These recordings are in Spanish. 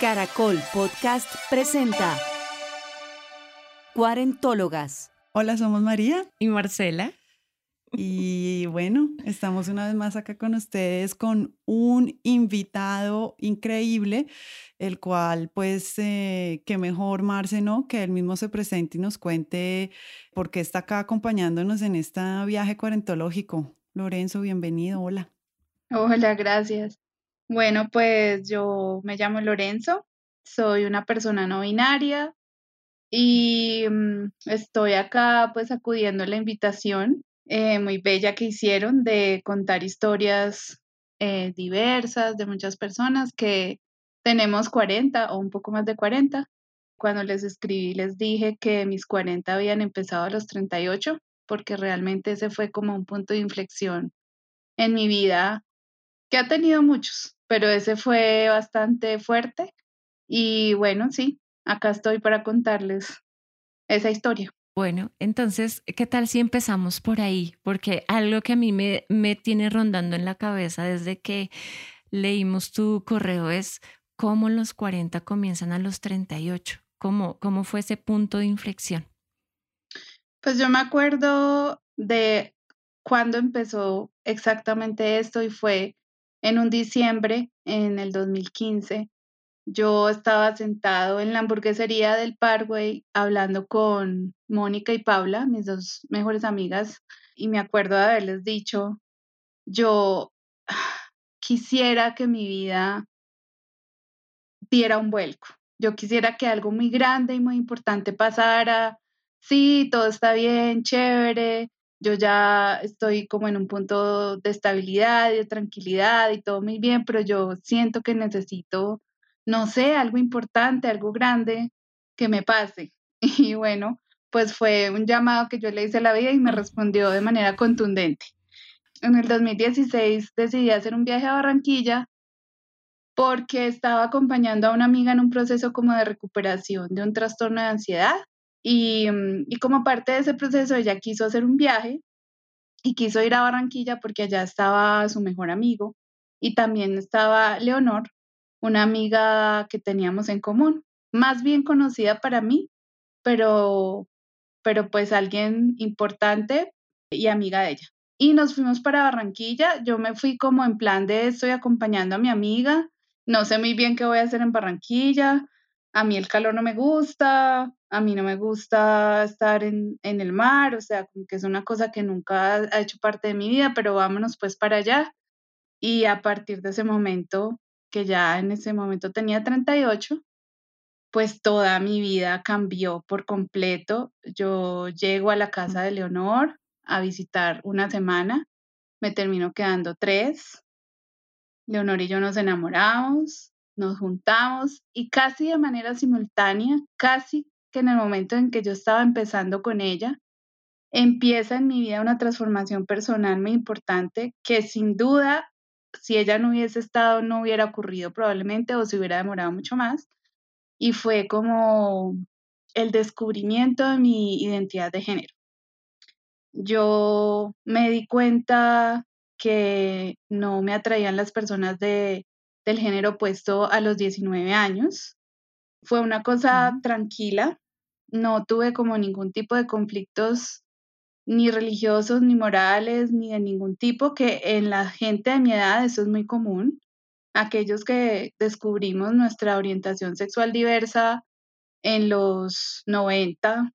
Caracol Podcast presenta Cuarentólogas. Hola, somos María y Marcela. Y bueno, estamos una vez más acá con ustedes con un invitado increíble, el cual pues eh, qué mejor Marce, ¿no? Que él mismo se presente y nos cuente por qué está acá acompañándonos en este viaje cuarentológico. Lorenzo, bienvenido, hola. Hola, gracias. Bueno, pues yo me llamo Lorenzo, soy una persona no binaria y mm, estoy acá pues acudiendo a la invitación eh, muy bella que hicieron de contar historias eh, diversas de muchas personas que tenemos 40 o un poco más de 40. Cuando les escribí les dije que mis 40 habían empezado a los 38 porque realmente ese fue como un punto de inflexión en mi vida que ha tenido muchos, pero ese fue bastante fuerte. Y bueno, sí, acá estoy para contarles esa historia. Bueno, entonces, ¿qué tal si empezamos por ahí? Porque algo que a mí me, me tiene rondando en la cabeza desde que leímos tu correo es cómo los 40 comienzan a los 38. ¿Cómo, cómo fue ese punto de inflexión? Pues yo me acuerdo de cuando empezó exactamente esto y fue en un diciembre en el 2015. Yo estaba sentado en la hamburguesería del Parkway hablando con Mónica y Paula, mis dos mejores amigas, y me acuerdo de haberles dicho, yo quisiera que mi vida diera un vuelco. Yo quisiera que algo muy grande y muy importante pasara. Sí, todo está bien, chévere, yo ya estoy como en un punto de estabilidad y de tranquilidad y todo muy bien, pero yo siento que necesito, no sé, algo importante, algo grande que me pase. Y bueno, pues fue un llamado que yo le hice a la vida y me respondió de manera contundente. En el 2016 decidí hacer un viaje a Barranquilla porque estaba acompañando a una amiga en un proceso como de recuperación de un trastorno de ansiedad Mm, y, como parte de ese proceso, ella quiso hacer un viaje y quiso ir a Barranquilla porque allá estaba su mejor amigo y también estaba Leonor, una amiga que teníamos en común, más bien conocida para mí, pero, pero pues alguien importante y amiga de ella. Y nos fuimos para Barranquilla, yo me fui como en plan de estoy acompañando a mi amiga, no sé muy bien qué voy a hacer en Barranquilla, a mí el calor no me gusta, a mí no me gusta estar en, el mar, o sea, como que es una cosa que nunca ha hecho parte de mi vida, pero vámonos pues para allá. Y a partir de ese momento, que ya en ese momento tenía 38, pues toda mi vida cambió por completo. Yo llego a la casa de Leonor a visitar una semana, me termino quedando tres. Leonor y yo nos enamoramos, nos juntamos y casi de manera simultánea, casi que en el momento en que yo estaba empezando con ella, empieza en mi vida una transformación personal muy importante que sin duda, si ella no hubiese estado, no hubiera ocurrido probablemente o se hubiera demorado mucho más. Y fue como el descubrimiento de mi identidad de género. Yo me di cuenta que no me atraían las personas de del género opuesto a los 19 años. Fue una cosa tranquila, no tuve como ningún tipo de conflictos ni religiosos, ni morales, ni de ningún tipo, que en la gente de mi edad eso es muy común. Aquellos que descubrimos nuestra orientación sexual diversa en los 90,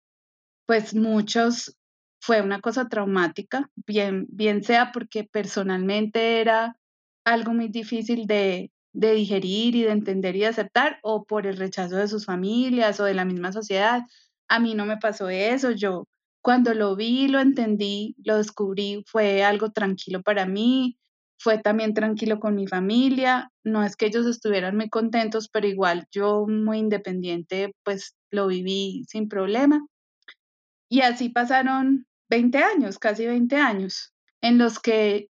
pues muchos fue una cosa traumática, bien, bien sea porque personalmente era algo muy difícil de, de digerir y de entender y de aceptar o por el rechazo de sus familias o de la misma sociedad. A mí no me pasó eso, yo cuando lo vi, lo entendí, lo descubrí, fue algo tranquilo para mí, fue también tranquilo con mi familia, no es que ellos estuvieran muy contentos, pero igual yo muy independiente, pues lo viví sin problema. Y así pasaron 20 años, casi 20 años, en los que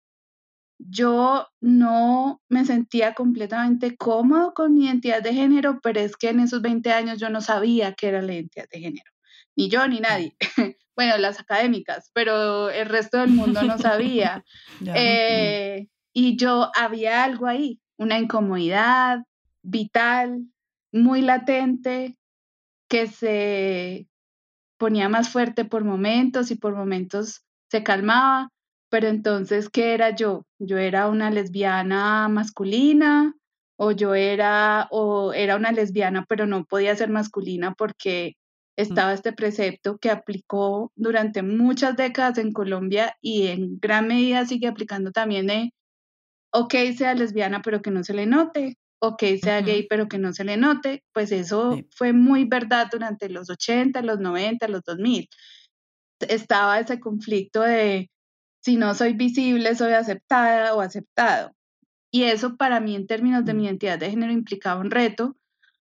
yo no me sentía completamente cómodo con mi identidad de género, pero es que en esos 20 años yo no sabía qué era la identidad de género, ni yo ni nadie. bueno, las académicas, pero el resto del mundo no sabía. Eh, y yo había algo ahí, una incomodidad vital muy latente, que se ponía más fuerte por momentos y por momentos se calmaba, pero entonces, ¿qué era yo? Yo era una lesbiana masculina o yo era o era una lesbiana, pero no podía ser masculina porque mm. estaba este precepto que aplicó durante muchas décadas en Colombia y en gran medida sigue aplicando también de, ok, sea lesbiana, pero que no se le note, ok, sea gay, pero que no se le note, pues eso fue muy verdad durante los 80, los 90, los 2000. Estaba ese conflicto de si no soy visible, soy aceptada o aceptado. Y eso para mí en términos de mi mm. identidad de género implicaba un reto,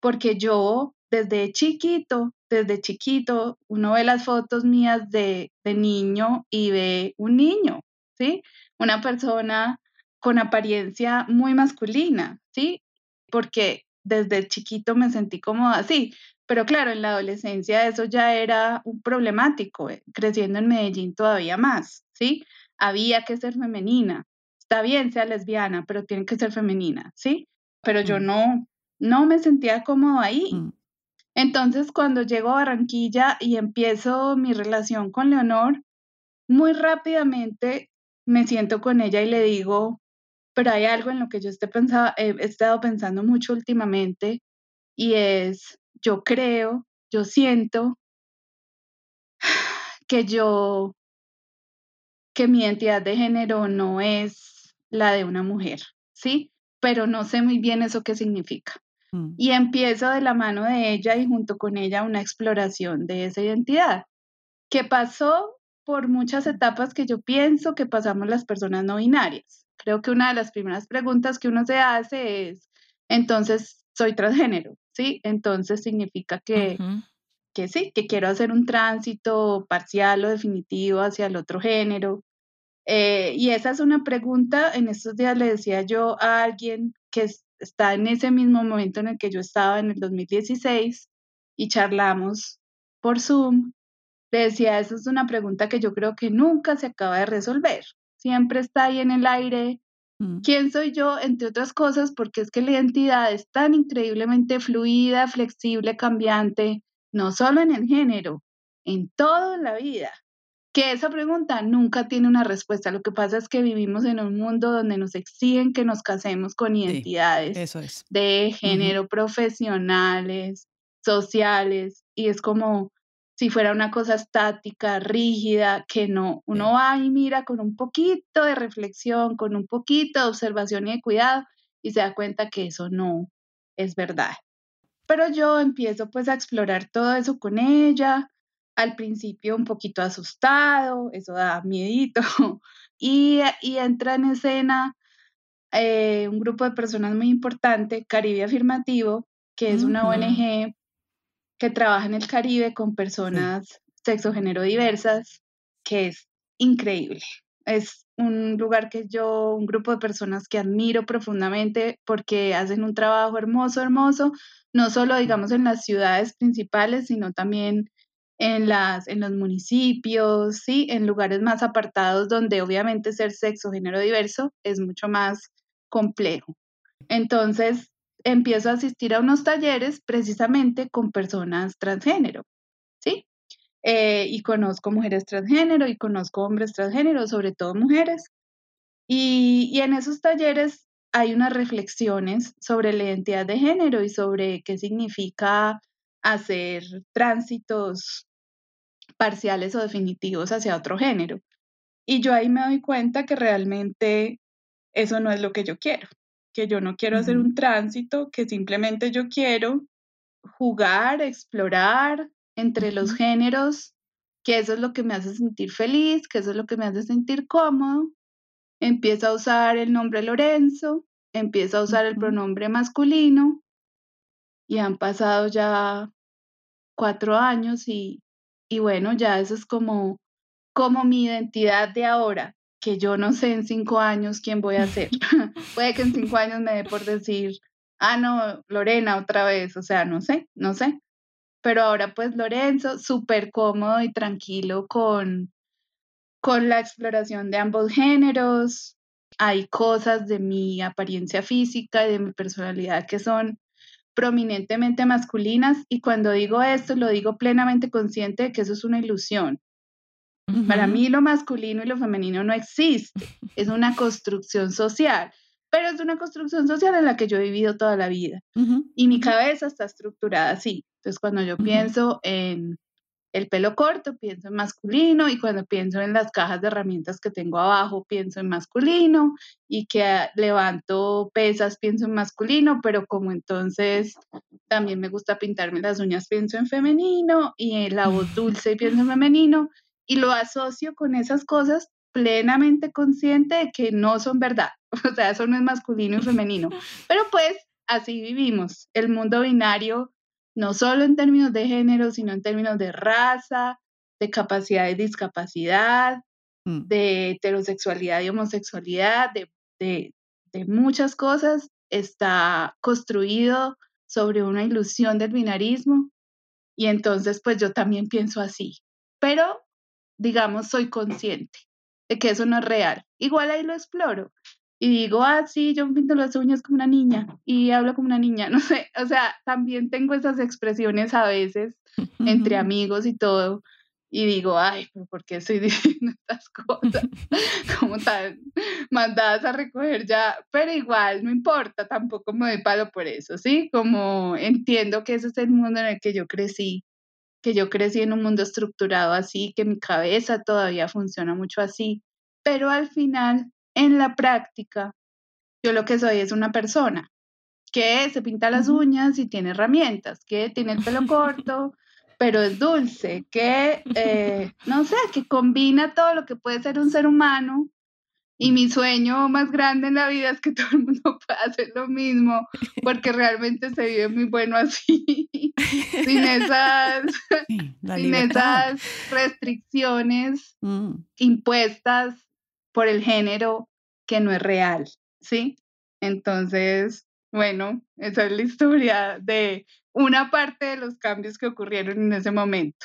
porque yo desde chiquito, desde chiquito, uno ve las fotos mías de, de niño y ve un niño, ¿sí? Una persona con apariencia muy masculina, ¿sí? porque desde chiquito me sentí como así. Pero claro, en la adolescencia eso ya era un problemático, eh, creciendo en Medellín todavía más, ¿sí? Había que ser femenina. Está bien, sea lesbiana, pero tiene que ser femenina, ¿sí? Pero yo mm. no, no me sentía cómodo ahí. Mm. Entonces, cuando llego a Barranquilla y empiezo mi relación con Leonor, muy rápidamente me siento con ella y le digo, pero hay algo en lo que yo esté he estado pensando mucho últimamente y es, yo creo, yo siento que yo, que mi identidad de género no es la de una mujer, ¿sí? Pero no sé muy bien eso qué significa. Mm. Y empiezo de la mano de ella y junto con ella una exploración de esa identidad. ¿Qué pasó por muchas etapas que yo pienso que pasamos las personas no binarias creo que una de las primeras preguntas que uno se hace es, entonces, soy transgénero, ¿sí? Entonces significa que, que sí, que quiero hacer un tránsito parcial o definitivo hacia el otro género. Eh, y esa es una pregunta, en estos días le decía yo a alguien que está en ese mismo momento en el que yo estaba en el 2016 y charlamos por Zoom, le decía, esa es una pregunta que yo creo que nunca se acaba de resolver, siempre está ahí en el aire. Mm. ¿Quién soy yo? Entre otras cosas, porque es que la identidad es tan increíblemente fluida, flexible, cambiante, no solo en el género, en toda la vida, que esa pregunta nunca tiene una respuesta. Lo que pasa es que vivimos en un mundo donde nos exigen que nos casemos con identidades de género, profesionales, sociales, y es como, si fuera una cosa estática, rígida, que no, uno va y mira con un poquito de reflexión, con un poquito de observación y de cuidado y se da cuenta que eso no es verdad. Pero yo empiezo pues a explorar todo eso con ella, al principio un poquito asustado, eso da miedito, y, y entra en escena eh, un grupo de personas muy importante, Caribe Afirmativo, que es una ONG que trabaja en el Caribe con personas sexo género diversas, que es increíble. Es un lugar que yo, un grupo de personas que admiro profundamente porque hacen un trabajo hermoso, hermoso, no solo digamos en las ciudades principales, sino también en, las, en los municipios, ¿sí? en lugares más apartados donde obviamente ser sexo género diverso es mucho más complejo. Entonces, empiezo a asistir a unos talleres precisamente con personas transgénero, ¿sí? Eh, y conozco mujeres transgénero y conozco hombres transgénero, sobre todo mujeres. Y, y en esos talleres hay unas reflexiones sobre la identidad de género y sobre qué significa hacer tránsitos parciales o definitivos hacia otro género. Y yo ahí me doy cuenta que realmente eso no es lo que yo quiero que yo no quiero hacer un tránsito, que simplemente yo quiero jugar, explorar entre los géneros, que eso es lo que me hace sentir feliz, que eso es lo que me hace sentir cómodo. Empiezo a usar el nombre Lorenzo, empiezo a usar el pronombre masculino y han pasado ya cuatro años y, y bueno, ya eso es como, como mi identidad de ahora que yo no sé en cinco años quién voy a ser. Puede que en cinco años me dé por decir, ah, no, Lorena otra vez, o sea, no sé, no sé. Pero ahora pues Lorenzo, súper cómodo y tranquilo con, con la exploración de ambos géneros. Hay cosas de mi apariencia física y de mi personalidad que son prominentemente masculinas y cuando digo esto lo digo plenamente consciente de que eso es una ilusión. Para mí lo masculino y lo femenino no existe, es una construcción social, pero es una construcción social en la que yo he vivido toda la vida y mi cabeza está estructurada así. Entonces cuando yo pienso en el pelo corto, pienso en masculino y cuando pienso en las cajas de herramientas que tengo abajo, pienso en masculino y que levanto pesas, pienso en masculino, pero como entonces también me gusta pintarme las uñas, pienso en femenino y la voz dulce pienso en femenino y lo asocio con esas cosas plenamente consciente de que no son verdad, o sea, eso no es masculino y femenino, pero pues así vivimos, el mundo binario no solo en términos de género, sino en términos de raza, de capacidad y discapacidad, mm. de heterosexualidad y homosexualidad, de, de, de muchas cosas, está construido sobre una ilusión del binarismo. Y entonces, pues yo también pienso así. Pero, digamos, soy consciente de que eso no es real. Igual ahí lo exploro y digo, ah, sí, yo pinto las uñas como una niña y hablo como una niña, no sé, o sea, también tengo esas expresiones a veces entre amigos y todo, y digo, ay, pero ¿por qué estoy diciendo estas cosas? como tan mandadas a recoger ya, pero igual, no importa, tampoco me doy palo por eso, ¿sí? Como entiendo que ese es el mundo en el que yo crecí, que yo crecí en un mundo estructurado así, que mi cabeza todavía funciona mucho así, pero al final en la práctica, yo lo que soy es una persona que se pinta las uñas y tiene herramientas, que tiene el pelo corto, pero es dulce, que, eh, no sé, que combina todo lo que puede ser un ser humano. Y mi sueño más grande en la vida es que todo el mundo pueda hacer lo mismo, porque realmente se vive muy bueno así, sin esas, sin esas restricciones mm. impuestas por el género que no es real, ¿sí? Entonces, bueno, esa es la historia de una parte de los cambios que ocurrieron en ese momento,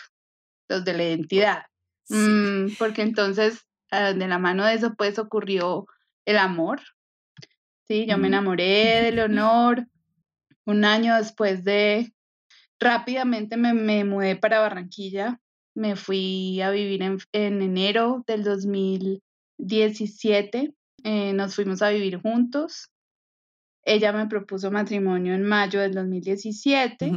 los de la identidad. Mm, porque entonces, ah, de la mano de eso, pues ocurrió el amor. Sí, yo me enamoré de Leonor un año después de, rápidamente me, me mudé para Barranquilla, me fui a vivir en, en enero del 2000 17 eh, nos fuimos a vivir juntos. Ella me propuso matrimonio en mayo del 2017,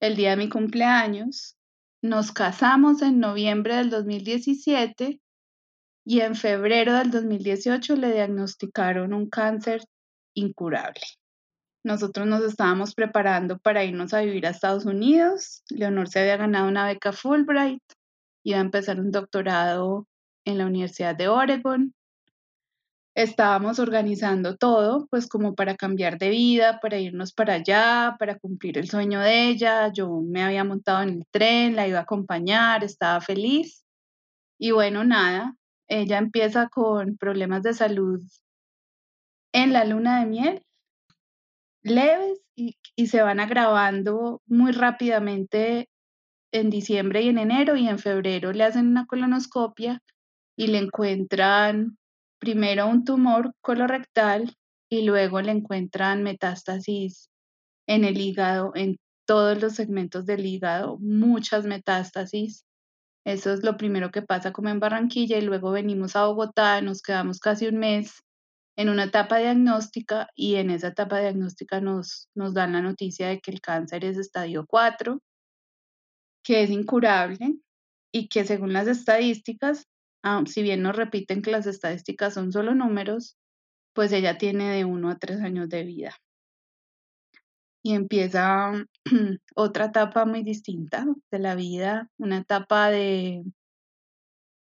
el día de mi cumpleaños. Nos casamos en noviembre del 2017 y en febrero del 2018 le diagnosticaron un cáncer incurable. Nosotros nos estábamos preparando para irnos a vivir a Estados Unidos. Leonor se había ganado una beca Fulbright, iba a empezar un doctorado en la Universidad de Oregon. Estábamos organizando todo, pues como para cambiar de vida, para irnos para allá, para cumplir el sueño de ella. Yo me había montado en el tren, la iba a acompañar, estaba feliz. Y bueno, nada, ella empieza con problemas de salud en la luna de miel, leves y, y, se van agravando muy rápidamente en diciembre y en enero y en febrero le hacen una colonoscopia y le encuentran primero un tumor colorectal y luego le encuentran metástasis en el hígado, en todos los segmentos del hígado, muchas metástasis. Eso es lo primero que pasa como en Barranquilla y luego venimos a Bogotá, nos quedamos casi un mes en una etapa diagnóstica y en esa etapa diagnóstica nos, nos dan la noticia de que el cáncer es estadio 4, que es incurable y que según las estadísticas Ah, si bien nos repiten que las estadísticas son solo números, pues ella tiene de uno a tres años de vida. Y empieza otra etapa muy distinta de la vida, una etapa de,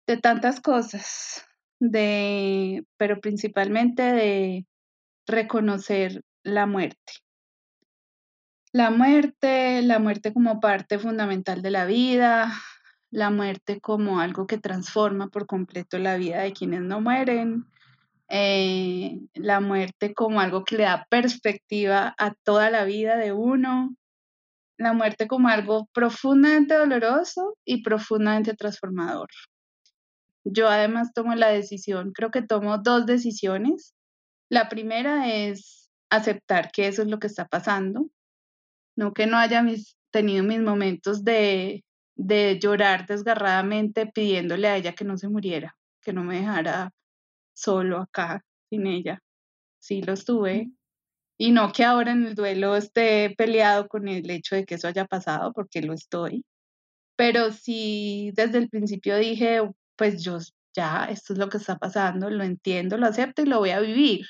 de tantas cosas, de, pero principalmente de reconocer la muerte. La muerte, la muerte como parte fundamental de la vida, la muerte como algo que transforma por completo la vida de quienes no mueren, eh, la muerte como algo que le da perspectiva a toda la vida de uno, la muerte como algo profundamente doloroso y profundamente transformador. Yo además tomo la decisión, creo que tomo dos decisiones. La primera es aceptar que eso es lo que está pasando, no que no haya tenido mis momentos de, de llorar desgarradamente pidiéndole a ella que no se muriera, que no me dejara solo acá sin ella. Sí, lo estuve. Y no que ahora en el duelo esté peleado con el hecho de que eso haya pasado, porque lo estoy. Pero sí, desde el principio dije, pues yo ya, esto es lo que está pasando, lo entiendo, lo acepto y lo voy a vivir.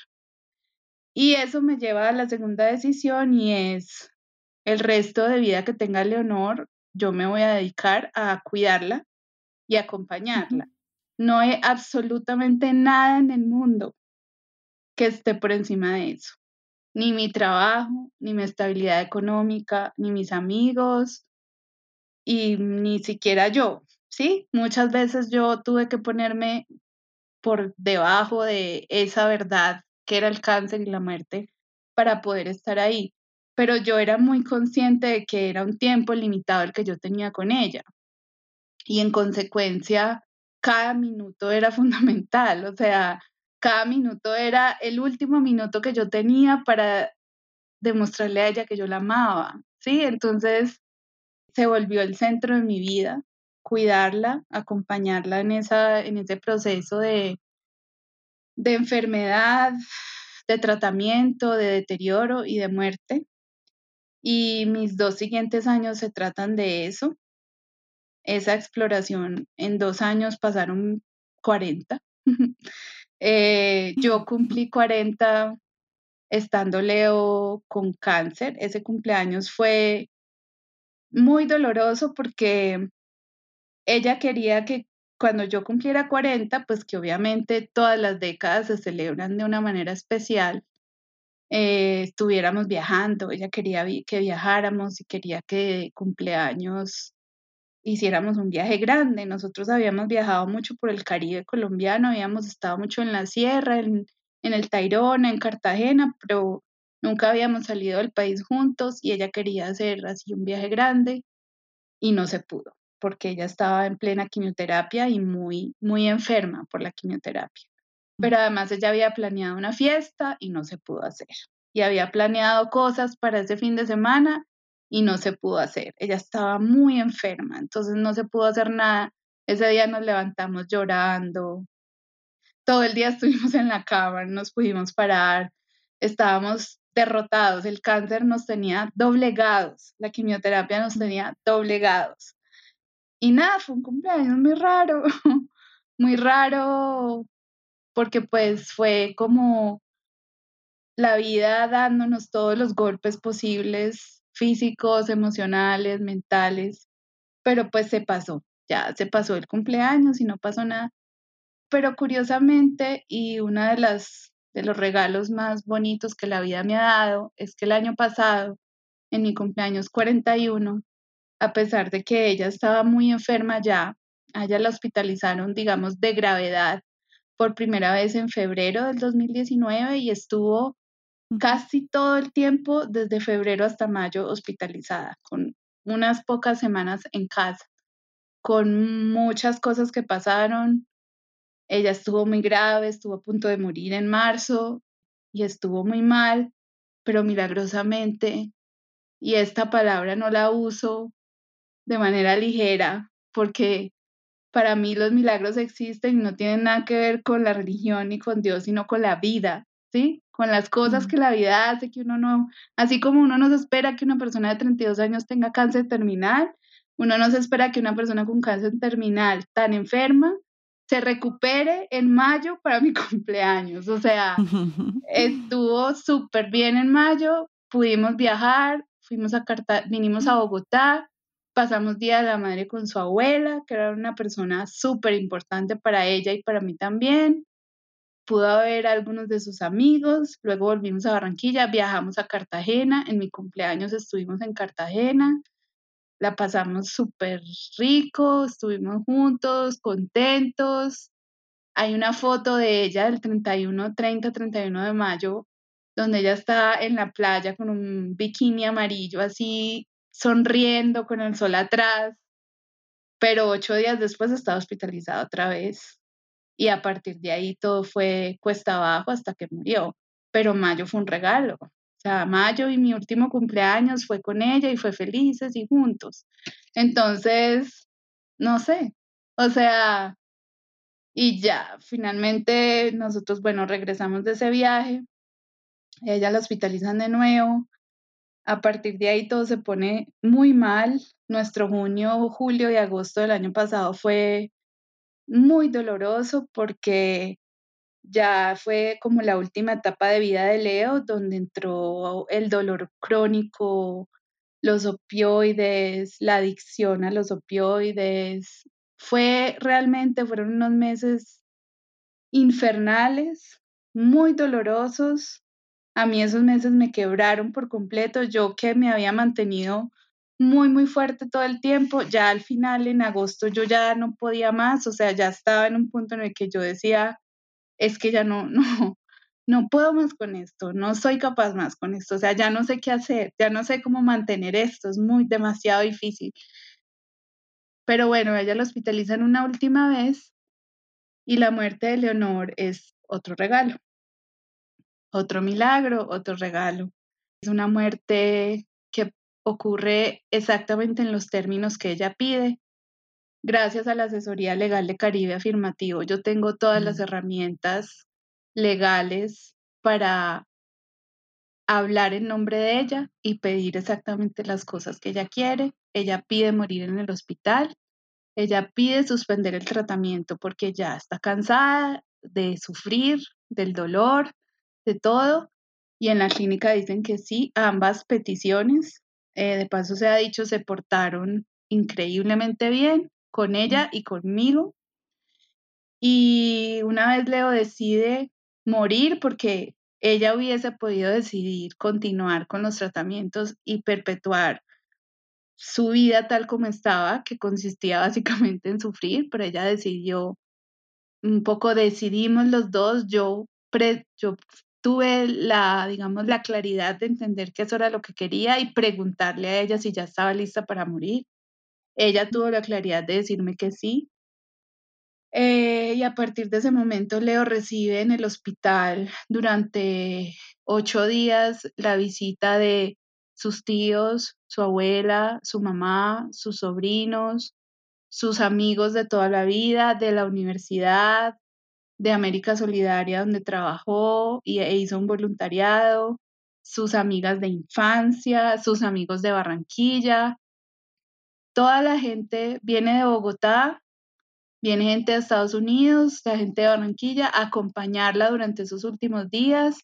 Y eso me lleva a la segunda decisión y es el resto de vida que tenga Leonor, yo me voy a dedicar a cuidarla y acompañarla. No hay absolutamente nada en el mundo que esté por encima de eso. Ni mi trabajo, ni mi estabilidad económica, ni mis amigos, y ni siquiera yo, ¿sí? Muchas veces yo tuve que ponerme por debajo de esa verdad que era el cáncer y la muerte para poder estar ahí. Pero yo era muy consciente de que era un tiempo limitado el que yo tenía con ella. Y en consecuencia, cada minuto era fundamental, o sea, cada minuto era el último minuto que yo tenía para demostrarle a ella que yo la amaba, ¿sí? Entonces se volvió el centro de mi vida, cuidarla, acompañarla en, esa, en ese proceso de, de enfermedad, de tratamiento, de deterioro y de muerte. Y mis dos siguientes años se tratan de eso, esa exploración. En dos años pasaron 40. Eh, yo cumplí 40 estando Leo con cáncer. Ese cumpleaños fue muy doloroso porque ella quería que cuando yo cumpliera 40, pues que obviamente todas las décadas se celebran de una manera especial, eh, estuviéramos viajando. Ella quería que viajáramos y quería que cumpleaños hiciéramos un viaje grande. Nosotros habíamos viajado mucho por el Caribe colombiano, habíamos estado mucho en la sierra, en, el Tairona, en Cartagena, pero nunca habíamos salido del país juntos y ella quería hacer así un viaje grande y no se pudo porque ella estaba en plena quimioterapia y muy, muy enferma por la quimioterapia. Pero además ella había planeado una fiesta y no se pudo hacer. Y había planeado cosas para ese fin de semana y no se pudo hacer. Ella estaba muy enferma, entonces no se pudo hacer nada. Ese día nos levantamos llorando. Todo el día estuvimos en la cama, no nos pudimos parar. Estábamos derrotados. El cáncer nos tenía doblegados. La quimioterapia nos tenía doblegados. Y nada, fue un cumpleaños muy raro, muy raro, porque pues fue como la vida dándonos todos los golpes posibles físicos, emocionales, mentales, pero pues se pasó, ya se pasó el cumpleaños y no pasó nada. Pero curiosamente, y uno de, las, de los regalos más bonitos que la vida me ha dado es que el año pasado, en mi cumpleaños 41, a pesar de que ella estaba muy enferma ya, a ella la hospitalizaron, digamos, de gravedad por primera vez en febrero del 2019 y estuvo casi todo el tiempo desde febrero hasta mayo hospitalizada, con unas pocas semanas en casa, con muchas cosas que pasaron. Ella estuvo muy grave, estuvo a punto de morir en marzo y estuvo muy mal, pero milagrosamente, y esta palabra no la uso de manera ligera, porque para mí los milagros existen y no tienen nada que ver con la religión ni con Dios, sino con la vida, ¿sí? con las cosas que la vida hace, que uno no, así como uno no se espera que una persona de 32 años tenga cáncer terminal, uno no se espera que una persona con cáncer terminal tan enferma se recupere en mayo para mi cumpleaños. O sea, estuvo súper bien en mayo, pudimos viajar, fuimos a Carta vinimos a Bogotá, pasamos Día de la Madre con su abuela, que era una persona súper importante para ella y para mí también pudo ver algunos de sus amigos, luego volvimos a Barranquilla, viajamos a Cartagena, en mi cumpleaños estuvimos en Cartagena, la pasamos súper rico, estuvimos juntos, contentos. Hay una foto de ella del 31, 30, 31 de mayo, donde ella está en la playa con un bikini amarillo así, sonriendo con el sol atrás, pero ocho días después estaba hospitalizada otra vez y a partir de ahí todo fue cuesta abajo hasta que murió. Pero mayo fue un regalo, O sea, mayo y mi último cumpleaños fue con ella y fue felices y juntos. Entonces, no sé, o sea, y ya, finalmente nosotros, bueno, regresamos de ese viaje, ella la hospitalizan de nuevo, a partir de ahí todo se pone muy mal, nuestro junio, julio y agosto del año pasado fue muy doloroso porque ya fue como la última etapa de vida de Leo, donde entró el dolor crónico, los opioides, la adicción a los opioides. Fue realmente, fueron unos meses infernales, muy dolorosos. A mí esos meses me quebraron por completo. Yo que me había mantenido muy, muy fuerte todo el tiempo, ya al final, en agosto, yo ya no podía más, o sea, ya estaba en un punto en el que yo decía, es que ya no, no, no puedo más con esto, no soy capaz más con esto, o sea, ya no sé qué hacer, ya no sé cómo mantener esto, es muy demasiado difícil. Pero bueno, ella la hospitalizan una última vez y la muerte de Leonor es otro regalo, otro milagro, otro regalo. Es una muerte que ocurre exactamente en los términos que ella pide, gracias a la asesoría legal de Caribe Afirmativo, yo tengo todas las herramientas legales para hablar en nombre de ella y pedir exactamente las cosas que ella quiere. Ella pide morir en el hospital, ella pide suspender el tratamiento porque ya está cansada de sufrir, del dolor, de todo. Y en la clínica dicen que sí, ambas peticiones, eh, de paso se ha dicho, se portaron increíblemente bien con ella y conmigo. Y una vez Leo decide morir porque ella hubiese podido decidir continuar con los tratamientos y perpetuar su vida tal como estaba, que consistía básicamente en sufrir, pero ella decidió, un poco decidimos los dos, yo, yo tuve la, digamos, la claridad de entender que eso era lo que quería y preguntarle a ella si ya estaba lista para morir. Ella tuvo la claridad de decirme que sí. Eh, y a partir de ese momento, Leo recibe en el hospital durante ocho días la visita de sus tíos, su abuela, su mamá, sus sobrinos, sus amigos de toda la vida, de la universidad, de América Solidaria, donde trabajó y, e hizo un voluntariado, sus amigas de infancia, sus amigos de Barranquilla, toda la gente viene de Bogotá, viene gente de Estados Unidos, la gente de Barranquilla, a acompañarla durante esos últimos días.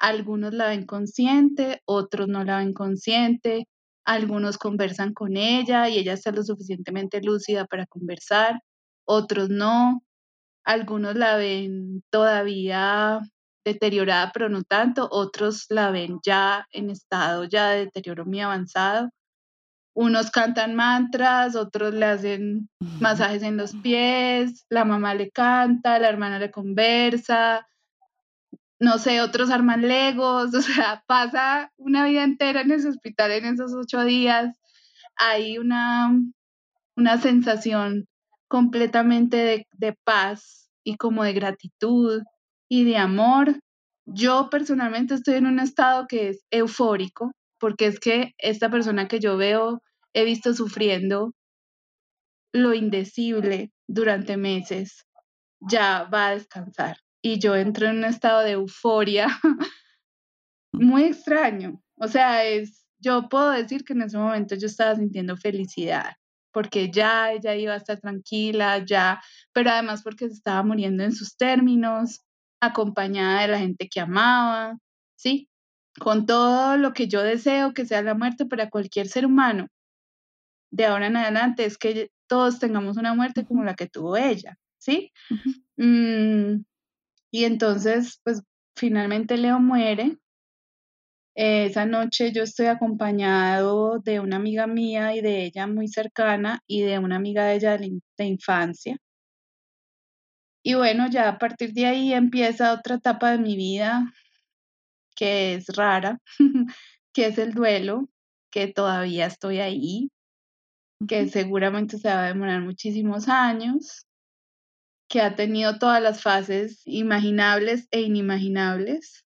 Algunos la ven consciente, otros no la ven consciente, algunos conversan con ella y ella está lo suficientemente lúcida para conversar, otros no, algunos la ven todavía deteriorada, pero no tanto, otros la ven ya en estado ya de deterioro muy avanzado. Unos cantan mantras, otros le hacen masajes en los pies, la mamá le canta, la hermana le conversa, no sé, otros arman legos, o sea, pasa una vida entera en ese hospital en esos ocho días. Hay una, una sensación completamente de, paz y como de gratitud y de amor. Yo personalmente estoy en un estado que es eufórico, porque es que esta persona que yo veo, he visto sufriendo lo indecible durante meses, ya va a descansar. Y yo entro en un estado de euforia muy extraño. O sea, es, yo puedo decir que en ese momento yo estaba sintiendo felicidad, porque ya ella iba a estar tranquila, ya, pero además porque se estaba muriendo en sus términos, acompañada de la gente que amaba, ¿sí? con todo lo que yo deseo que sea la muerte para cualquier ser humano de ahora en adelante es que todos tengamos una muerte como la que tuvo ella, ¿sí? Mm, y entonces, pues finalmente Leo muere. Esa noche yo estoy acompañado de una amiga mía y de ella muy cercana y de una amiga de ella de infancia. Y bueno, ya a partir de ahí empieza otra etapa de mi vida que es rara, que es el duelo, que todavía estoy ahí, que seguramente se va a demorar muchísimos años, que ha tenido todas las fases imaginables e inimaginables.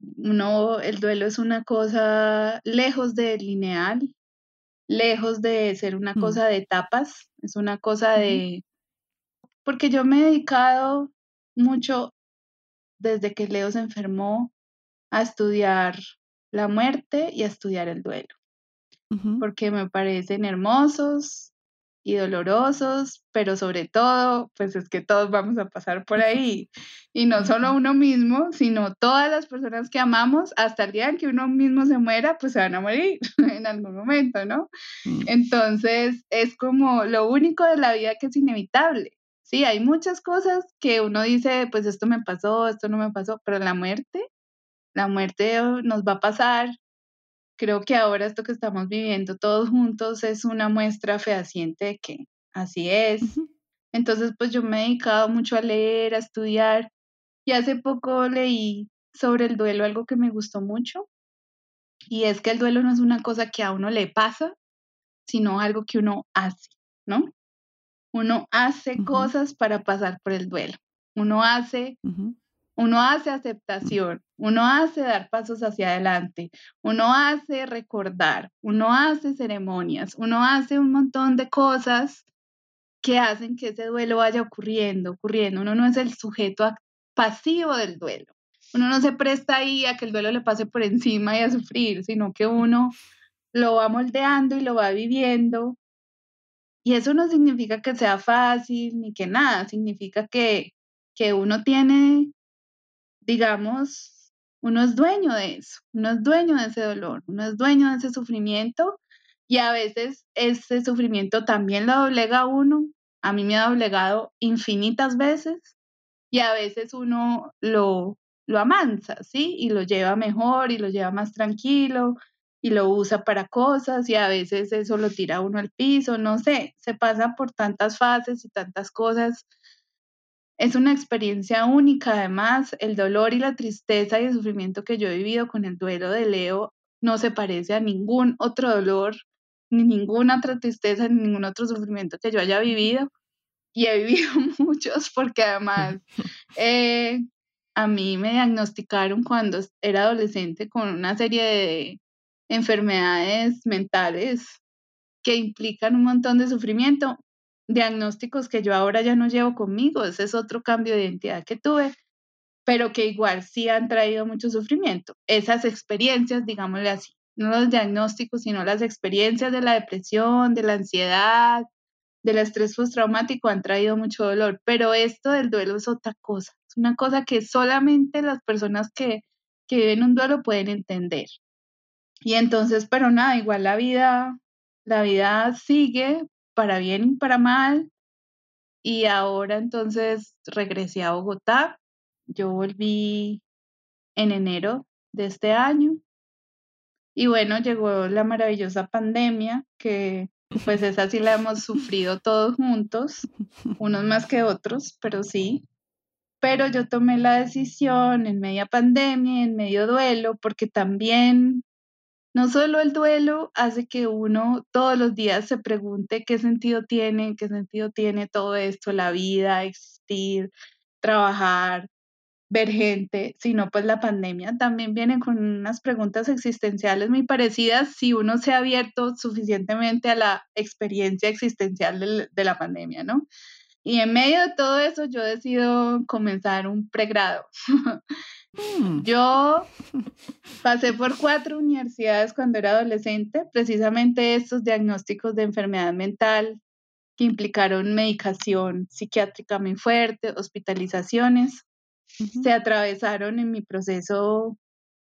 Uno, el duelo es una cosa lejos de lineal, lejos de ser una Mm. cosa de etapas, es una cosa de... Porque yo me he dedicado mucho desde que Leo se enfermó a estudiar la muerte y a estudiar el duelo, porque me parecen hermosos y dolorosos, pero sobre todo, pues es que todos vamos a pasar por ahí. Y no solo uno mismo, sino todas las personas que amamos, hasta el día en que uno mismo se muera, pues se van a morir en algún momento, ¿no? Mm. Entonces, es como lo único de la vida que es inevitable. Sí, hay muchas cosas que uno dice, pues esto me pasó, esto no me pasó, pero la muerte, la muerte nos va a pasar. Creo que ahora esto que estamos viviendo todos juntos es una muestra fehaciente de que así es. Entonces, pues yo me he dedicado mucho a leer, a estudiar, y hace poco leí sobre el duelo algo que me gustó mucho, y es que el duelo no es una cosa que a uno le pasa, sino algo que uno hace, ¿no? Uno hace cosas para pasar por el duelo. Uno hace. Uno hace aceptación, uno hace dar pasos hacia adelante, uno hace recordar, uno hace ceremonias, uno hace un montón de cosas que hacen que ese duelo vaya ocurriendo, ocurriendo. Uno no es el sujeto pasivo del duelo. Uno no se presta ahí a que el duelo le pase por encima y a sufrir, sino que uno lo va moldeando y lo va viviendo. Y eso no significa que sea fácil ni que nada, significa que, que uno tiene, digamos, uno es dueño de eso, uno es dueño de ese dolor, uno es dueño de ese sufrimiento y a veces ese sufrimiento también lo doblega a uno. A mí me ha doblegado infinitas veces y a veces uno lo, lo amansa, ¿sí? Y lo lleva mejor y lo lleva más tranquilo y lo usa para cosas y a veces eso lo tira uno al piso, no sé, se pasa por tantas fases y tantas cosas. Es una experiencia única, además, el dolor y la tristeza y el sufrimiento que yo he vivido con el duelo de Leo no se parece a ningún otro dolor, ni ninguna otra tristeza, ni ningún otro sufrimiento que yo haya vivido. Y he vivido muchos porque además eh, a mí me diagnosticaron cuando era adolescente con una serie de enfermedades mentales que implican un montón de sufrimiento, diagnósticos que yo ahora ya no llevo conmigo, ese es otro cambio de identidad que tuve, pero que igual sí han traído mucho sufrimiento. Esas experiencias, digámosle así, no los diagnósticos, sino las experiencias de la depresión, de la ansiedad, del estrés postraumático han traído mucho dolor, pero esto del duelo es otra cosa, es una cosa que solamente las personas que, que viven un duelo pueden entender. Y entonces, pero nada, igual la vida, la vida sigue para bien y para mal. Y ahora entonces regresé a Bogotá. Yo volví en enero de este año. Y bueno, llegó la maravillosa pandemia, que pues esa sí la hemos sufrido todos juntos, unos más que otros, pero sí. Pero yo tomé la decisión en media pandemia, en medio duelo, porque también no solo el duelo hace que uno todos los días se pregunte qué sentido tiene, qué sentido tiene todo esto, la vida, existir, trabajar, ver gente, sino pues la pandemia también viene con unas preguntas existenciales muy parecidas si uno se ha abierto suficientemente a la experiencia existencial de, la pandemia, ¿no? Y en medio de todo eso yo decido comenzar un pregrado. Mm. Yo pasé por cuatro universidades cuando era adolescente, precisamente estos diagnósticos de enfermedad mental que implicaron medicación psiquiátrica muy fuerte, hospitalizaciones, Ujú. se atravesaron en mi proceso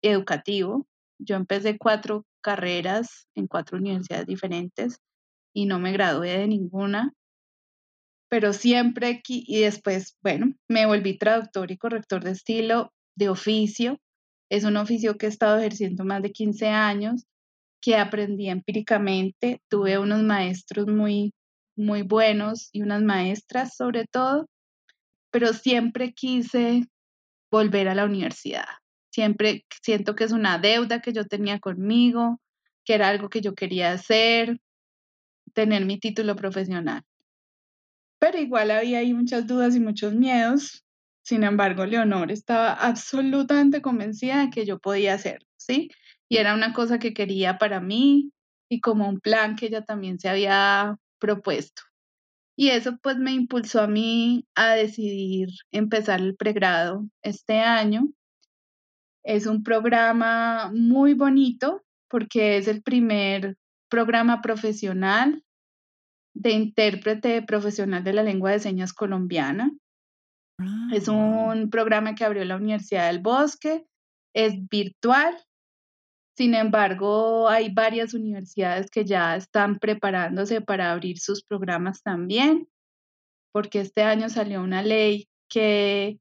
educativo. Yo empecé cuatro carreras en cuatro universidades diferentes y no me gradué de ninguna, pero siempre aquí y después, bueno, me volví traductor y corrector de estilo de oficio. Es un oficio que he estado ejerciendo más de 15 años, que aprendí empíricamente. Tuve unos maestros muy, muy buenos y unas maestras sobre todo, pero siempre quise volver a la universidad. Siempre siento que es una deuda que yo tenía conmigo, que era algo que yo quería hacer, tener mi título profesional. Pero igual había ahí muchas dudas y muchos miedos Sin embargo, Leonor estaba absolutamente convencida de que yo podía hacerlo, ¿sí? Y era una cosa que quería para mí y como un plan que ella también se había propuesto. Y eso pues me impulsó a mí a decidir empezar el pregrado este año. Es un programa muy bonito porque es el primer programa profesional de intérprete profesional de la lengua de señas colombiana. Es ah. un programa que abrió la Universidad del Bosque, es virtual. Sin embargo, hay varias universidades que ya están preparándose para abrir sus programas también, porque este año salió una ley que,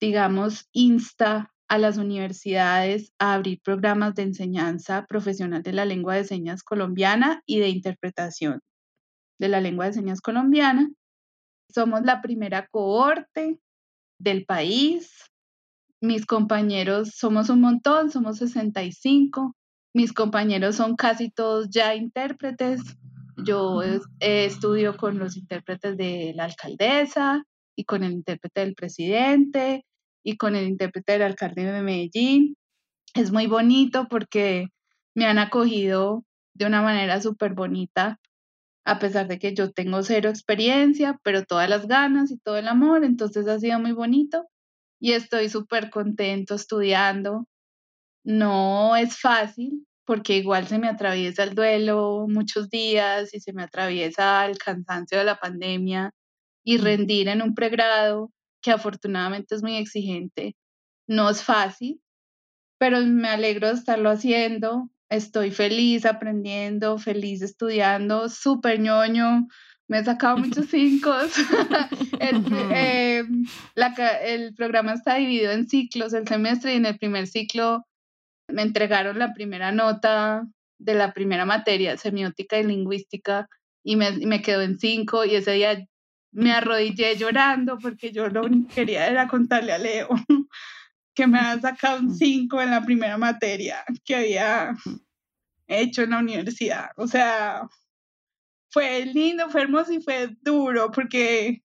digamos, insta a las universidades a abrir programas de enseñanza profesional de la lengua de señas colombiana y de interpretación de la lengua de señas colombiana. Somos la primera cohorte del país. Mis compañeros somos un montón, somos 65. Mis compañeros son casi todos ya intérpretes. Yo estudio con los intérpretes de la alcaldesa y con el intérprete del presidente y con el intérprete del alcalde de Medellín. Es muy bonito porque me han acogido de una manera súper bonita a pesar de que yo tengo cero experiencia, pero todas las ganas y todo el amor, entonces ha sido muy bonito y estoy súper contento estudiando. No es fácil porque igual se me atraviesa el duelo muchos días y se me atraviesa el cansancio de la pandemia y rendir en un pregrado que afortunadamente es muy exigente. No es fácil, pero me alegro de estarlo haciendo estoy feliz aprendiendo, feliz estudiando, súper ñoño, me he sacado muchos cinco. el, eh, el programa está dividido en ciclos, el semestre, y en el primer ciclo me entregaron la primera nota de la primera materia, semiótica y lingüística, y me, me quedó en cinco, y ese día me arrodillé llorando porque yo lo único que quería era contarle a Leo que me había sacado un 5 en la primera materia que había hecho en la universidad. O sea, fue lindo, fue hermoso y fue duro porque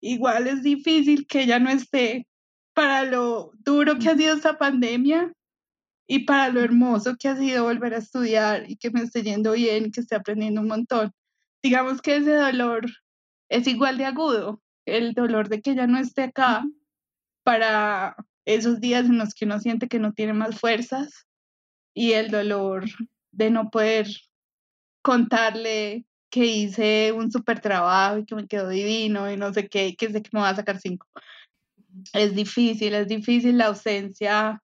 igual es difícil que ella no esté para lo duro que ha sido esta pandemia y para lo hermoso que ha sido volver a estudiar y que me esté yendo bien, que esté aprendiendo un montón. Digamos que ese dolor es igual de agudo, el dolor de que ella no esté acá para esos días en los que uno siente que no tiene más fuerzas y el dolor de no poder contarle que hice un súper trabajo y que me quedó divino y no sé qué, que sé que me va a sacar cinco. Es difícil, es difícil, la ausencia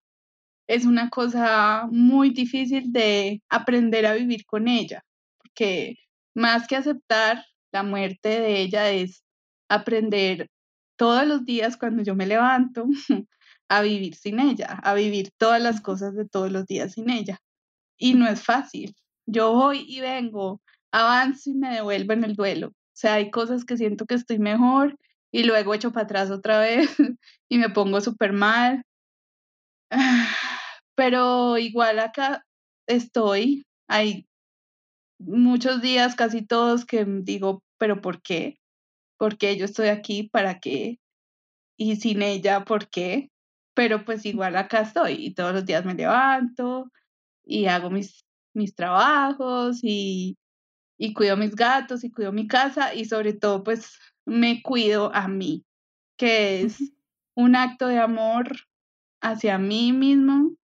es una cosa muy difícil de aprender a vivir con ella, porque más que aceptar la muerte de ella es aprender todos los días cuando yo me levanto a vivir sin ella, a vivir todas las cosas de todos los días sin ella. Y no es fácil. Yo voy y vengo, avanzo y me devuelvo en el duelo. O sea, hay cosas que siento que estoy mejor y luego echo para atrás otra vez y me pongo súper mal. Pero igual acá estoy. Hay muchos días, casi todos, que digo, pero ¿por qué? ¿Por qué yo estoy aquí? ¿Para qué? Y sin ella, ¿por qué? Pero pues igual acá estoy y todos los días me levanto y hago mis, mis trabajos y, y cuido mis gatos y cuido mi casa y sobre todo pues me cuido a mí, que es un acto de amor hacia mí mismo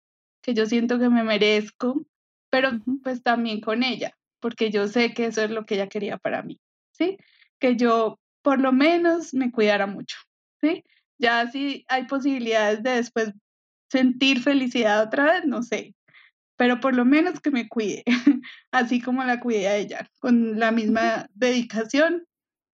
que yo siento que me merezco, pero pues también con ella, porque yo sé que eso es lo que ella quería para mí, ¿sí? Que yo por lo menos me cuidara mucho, ¿sí? Ya si hay posibilidades de después sentir felicidad otra vez, no sé, pero por lo menos que me cuide, así como la cuidé a ella, con la misma dedicación,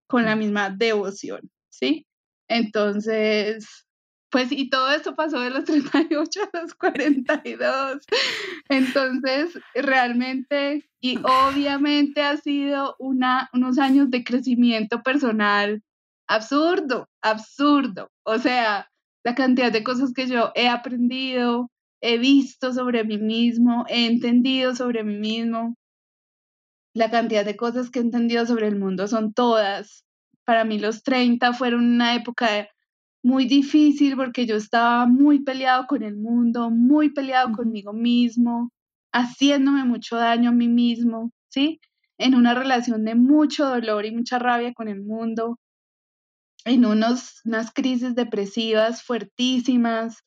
con la misma devoción, ¿sí? Entonces, pues, y todo esto pasó de los 38 a los 42. Entonces, realmente, y obviamente ha sido una, unos años de crecimiento personal absurdo, absurdo. O sea, la cantidad de cosas que yo he aprendido, he visto sobre mí mismo, he entendido sobre mí mismo. La cantidad de cosas que he entendido sobre el mundo son todas. Para mí los 30 fueron una época muy difícil porque yo estaba muy peleado con el mundo, muy peleado conmigo mismo, haciéndome mucho daño a mí mismo, ¿sí? En una relación de mucho dolor y mucha rabia con el mundo, en unos, unas crisis depresivas fuertísimas.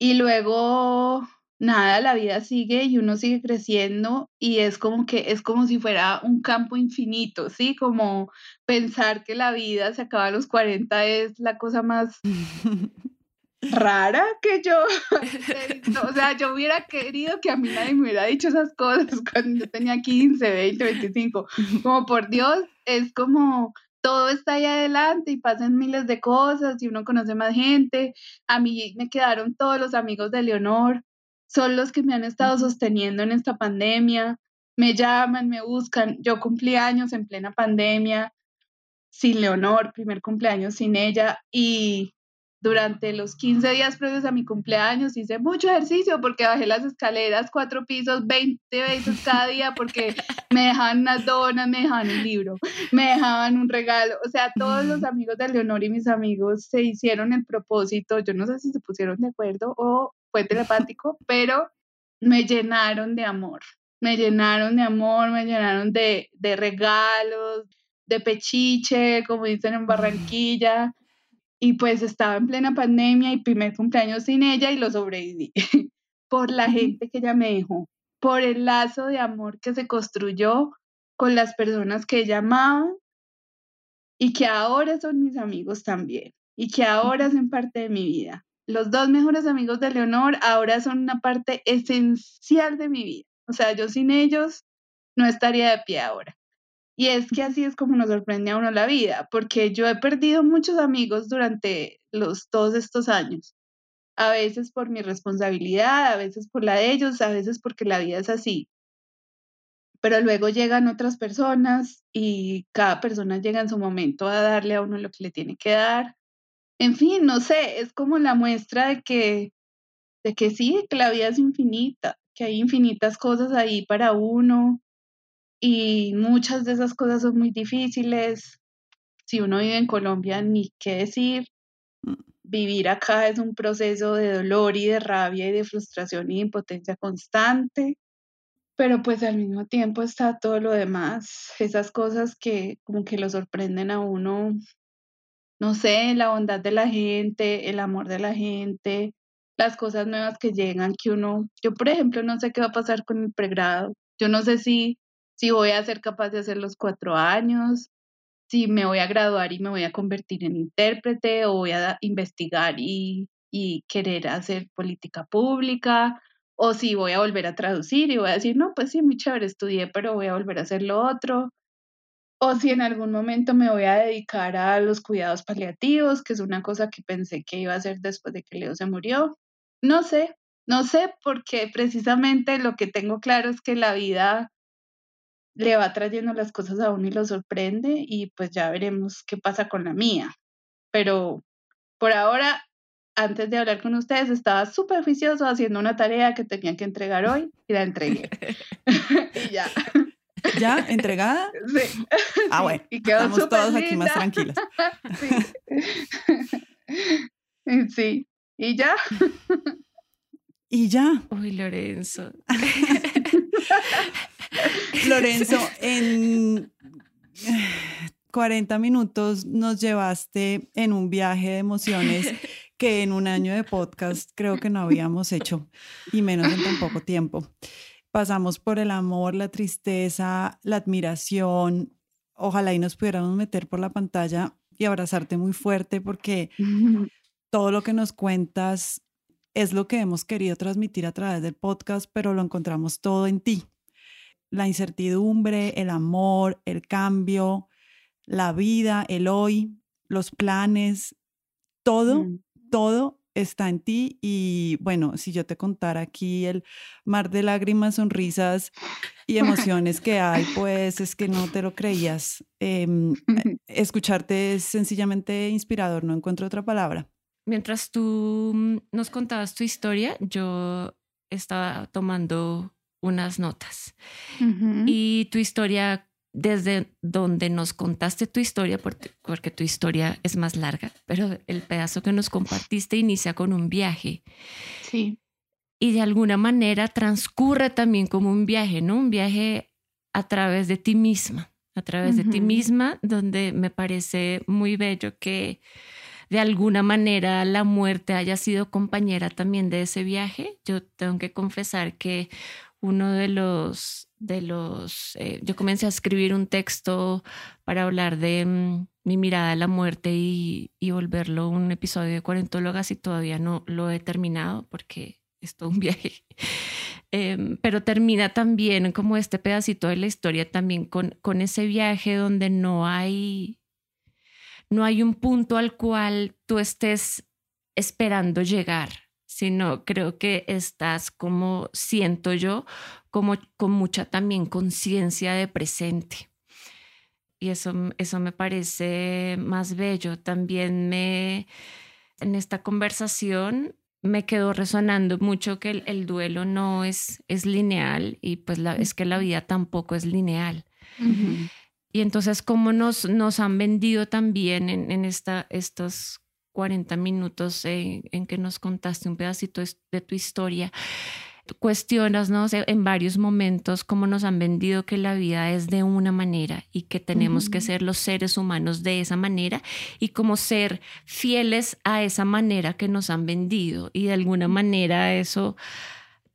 Y luego nada, la vida sigue y uno sigue creciendo y es como que es como si fuera un campo infinito, ¿sí? Como pensar que la vida se acaba a los 40 es la cosa más rara que yo O sea, yo hubiera querido que a mí nadie me hubiera dicho esas cosas cuando yo tenía 15, 20, 25. Como por Dios, es como todo está ahí adelante y pasan miles de cosas y uno conoce más gente. A mí me quedaron todos los amigos de Leonor, son los que me han estado sosteniendo en esta pandemia. Me llaman, me buscan. Yo cumplí años en plena pandemia, sin Leonor, primer cumpleaños sin ella. Y durante los 15 días previos a mi cumpleaños hice mucho ejercicio porque bajé las escaleras cuatro pisos 20 veces cada día porque me dejaban unas donas, me dejaban un libro, me dejaban un regalo. O sea, todos los amigos de Leonor y mis amigos se hicieron el propósito. Yo no sé si se pusieron de acuerdo o fue telepático, pero me llenaron de amor, me llenaron de amor, me llenaron de, de regalos, de pechiche, como dicen en Barranquilla. Y pues estaba en plena pandemia y primer cumpleaños sin ella y lo sobreviví por la gente que ella me dejó, por el lazo de amor que se construyó con las personas que ella amaba y que ahora son mis amigos también y que ahora hacen parte de mi vida los dos mejores amigos de Leonor ahora son una parte esencial de mi vida. O sea, yo sin ellos no estaría de pie ahora. Y es que así es como nos sorprende a uno la vida, porque yo he perdido muchos amigos durante los, todos estos años. A veces por mi responsabilidad, a veces por la de ellos, a veces porque la vida es así. Pero luego llegan otras personas y cada persona llega en su momento a darle a uno lo que le tiene que dar en fin, no sé, es como la muestra de que, de que sí, que la vida es infinita, que hay infinitas cosas ahí para uno y muchas de esas cosas son muy difíciles. Si uno vive en Colombia, ni qué decir. Mm. Vivir acá es un proceso de dolor y de rabia y de frustración y de impotencia constante, pero pues al mismo tiempo está todo lo demás, esas cosas que como que lo sorprenden a uno no sé, la bondad de la gente, el amor de la gente, las cosas nuevas que llegan, que uno, yo por ejemplo no sé qué va a pasar con el pregrado, yo no sé si, si voy a ser capaz de hacer los cuatro años, si me voy a graduar y me voy a convertir en intérprete o voy a investigar y, y querer hacer política pública, o si voy a volver a traducir y voy a decir, no, pues sí, muy chévere, estudié, pero voy a volver a hacer lo otro o si en algún momento me voy a dedicar a los cuidados paliativos, que es una cosa que pensé que iba a hacer después de que Leo se murió. No sé, no sé, porque precisamente lo que tengo claro es que la vida le va trayendo las cosas a uno y lo sorprende y pues ya veremos qué pasa con la mía. Pero por ahora, antes de hablar con ustedes, estaba súper juicioso haciendo una tarea que tenía que entregar hoy y la entregué. y ya. ¿Ya? ¿Entregada? Sí. Ah, bueno. Y estamos todos aquí más tranquilos. Sí. sí. ¿Y ya? ¿Y ya? Uy, Lorenzo. Lorenzo, en 40 minutos nos llevaste en un viaje de emociones que en un año de podcast creo que no habíamos hecho, y menos en tan poco tiempo pasamos por el amor, la tristeza, la admiración. Ojalá y nos pudiéramos meter por la pantalla y abrazarte muy fuerte porque todo lo que nos cuentas es lo que hemos querido transmitir a través del podcast, pero lo encontramos todo en ti. La incertidumbre, el amor, el cambio, la vida, el hoy, los planes, todo, mm. todo está en ti y bueno, si yo te contara aquí el mar de lágrimas, sonrisas y emociones que hay, pues es que no te lo creías. Em, eh, escucharte es sencillamente inspirador, no encuentro otra palabra. Mientras tú mm, nos contabas tu historia, yo estaba tomando unas notas y tu historia desde donde nos contaste tu historia, porque, porque, tu historia es más larga, pero el pedazo que nos compartiste inicia con un viaje. Sí. Y de alguna manera transcurre también como un viaje, ¿no? Un viaje a través de ti misma, a través de ti misma, donde me parece muy bello que de alguna manera la muerte haya sido compañera también de ese viaje. Yo tengo que confesar que uno de los, de los, eh, yo comencé a escribir un texto para hablar de mm, mi mirada a la muerte y, y, volverlo un episodio de Cuarentólogas y todavía no lo he terminado porque es todo un viaje. Em, pero termina también como este pedacito de la historia también con, con ese viaje donde no hay, no hay un punto al cual tú estés esperando llegar sino creo que estás como siento yo, como con mucha también conciencia de presente. Y eso, eso me parece más bello. También me, en esta conversación me quedó resonando mucho que el, duelo no es, es lineal y pues la, es que la vida tampoco es lineal. Y entonces, ¿cómo nos, nos han vendido también en, en esta, estos 40 minutos en que nos contaste un pedacito de tu historia, cuestionas ¿no? en varios momentos cómo nos han vendido que la vida es de una manera y que tenemos que ser los seres humanos de esa manera y como ser fieles a esa manera que nos han vendido. Y de alguna manera eso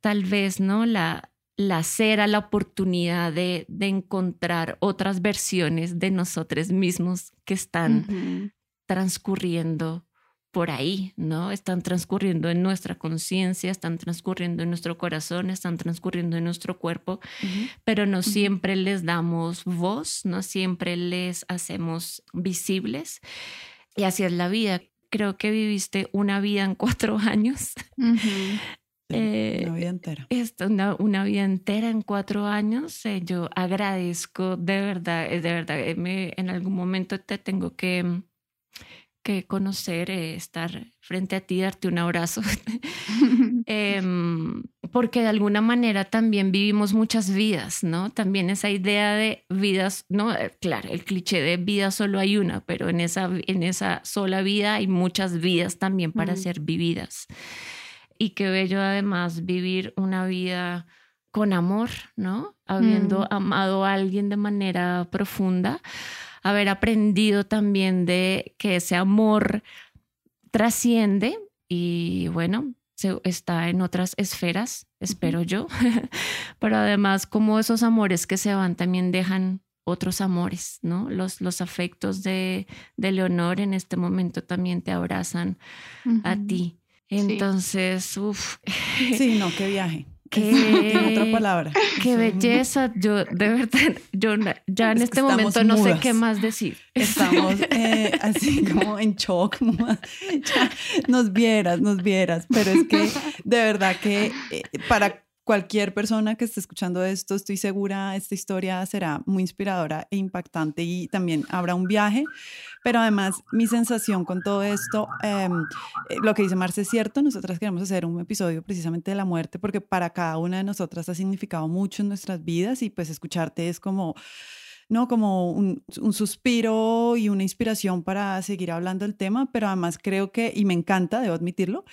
tal vez no la la cera la oportunidad de, de encontrar otras versiones de nosotros mismos que están transcurriendo por ahí, ¿no? Están transcurriendo en nuestra conciencia, están transcurriendo en nuestro corazón, están transcurriendo en nuestro cuerpo, pero no siempre les damos voz, no siempre les hacemos visibles. Y así es la vida. Creo que viviste una vida en cuatro años. Eh, una vida entera. una, una, vida entera en cuatro años. Eh, yo agradezco de verdad, de verdad, me, en algún momento te tengo que que conocer, eh, estar frente a ti, darte un abrazo, em, porque de alguna manera también vivimos muchas vidas, ¿no? También esa idea de vidas, ¿no? Eh, claro, el cliché de vida solo hay una, pero en esa, en esa sola vida hay muchas vidas también para ser vividas. Y qué bello además vivir una vida con amor, ¿no? Habiendo mm. amado a alguien de manera profunda haber aprendido también de que ese amor trasciende y bueno, está en otras esferas, espero yo, pero además como esos amores que se van también dejan otros amores, ¿no? Los, los afectos de, de Leonor en este momento también te abrazan a ti. Entonces, uff. Sí, no, qué viaje. Qué, otra palabra. Qué belleza. Yo, de verdad, yo ya en este momento no sé qué más decir. Estamos eh, así como en shock. nos vieras, nos vieras. Pero es que de verdad que eh, para cualquier persona que esté escuchando esto, estoy segura, esta historia será muy inspiradora e impactante y también habrá un viaje. Pero además, mi sensación con todo esto, em, eh, lo que dice Marce es cierto, nosotras queremos hacer un episodio precisamente de la muerte porque para cada una de nosotras ha significado mucho en nuestras vidas y pues escucharte es como... ¿no? Como un, un, suspiro y una inspiración para seguir hablando del tema, pero además creo que, y me encanta, debo admitirlo,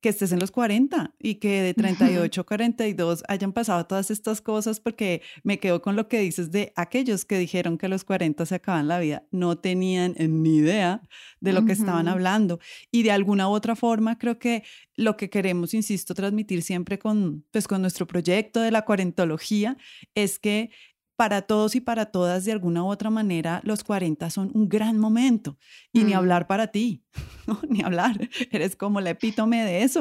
que estés en los 40 y que de 38 a 42 hayan pasado todas estas cosas porque me quedo con lo que dices de aquellos que dijeron que a los 40 se acaban la vida, no tenían ni idea de lo que estaban hablando. Y de alguna u otra forma creo que lo que queremos, insisto, transmitir siempre con, pues, con nuestro proyecto de la cuarentología es que para todos y para todas, de alguna u otra manera, los 40 son un gran momento. Y ni mm. hablar para ti, ni hablar. Eres como la epítome de eso.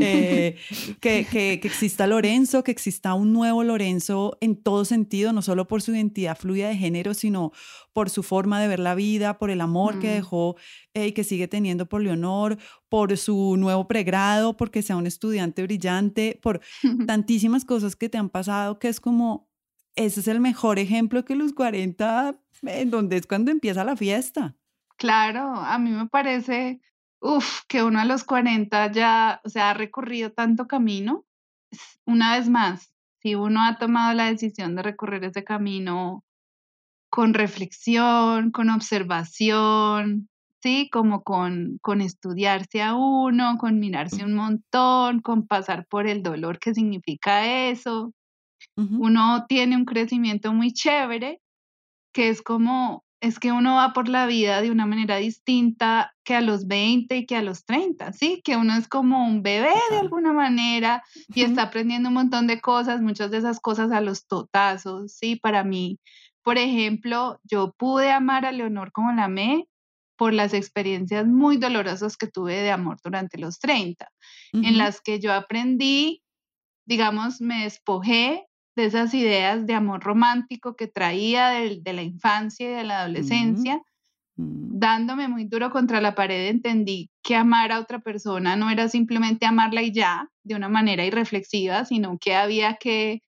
Eh, que, que, exista Lorenzo, que exista un nuevo Lorenzo en todo sentido, no solo por su identidad fluida de género, sino por su forma de ver la vida, por el amor que mm. dejó eh, y que sigue teniendo por Leonor, por su nuevo pregrado, porque sea un estudiante brillante, por tantísimas cosas que te han pasado, que es como ese es el mejor ejemplo que los 40, en donde es cuando empieza la fiesta. Claro, a mí me parece, uff, que uno a los 40 ya, o sea, ha recorrido tanto camino. Una vez más, si uno ha tomado la decisión de recorrer ese camino, con reflexión, con observación, ¿sí? Como con, con estudiarse a uno, con mirarse un montón, con pasar por el dolor que significa eso. Uno tiene un crecimiento muy chévere, que es como es que uno va por la vida de una manera distinta que a los 20 y que a los 30, ¿sí? Que uno es como un bebé de alguna manera y está aprendiendo un montón de cosas, muchas de esas cosas a los totazos, ¿sí? Para mí, por ejemplo, yo pude amar a Leonor como la amé por las experiencias muy dolorosas que tuve de amor durante los 30, en las que yo aprendí, digamos, me despojé de esas ideas de amor romántico que traía de, la infancia y de la adolescencia. Mm. Dándome muy duro contra la pared, entendí que amar a otra persona no era simplemente amarla y ya, de una manera irreflexiva, sino que había que,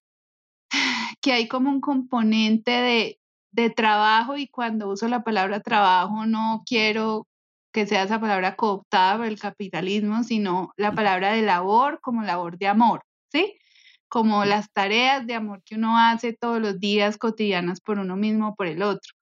que hay como un componente de, de trabajo y cuando uso la palabra trabajo no quiero que sea esa palabra cooptada por el capitalismo, sino la palabra de labor como labor de amor, ¿sí? Como las tareas de amor que uno hace todos los días cotidianas por uno mismo o por el otro.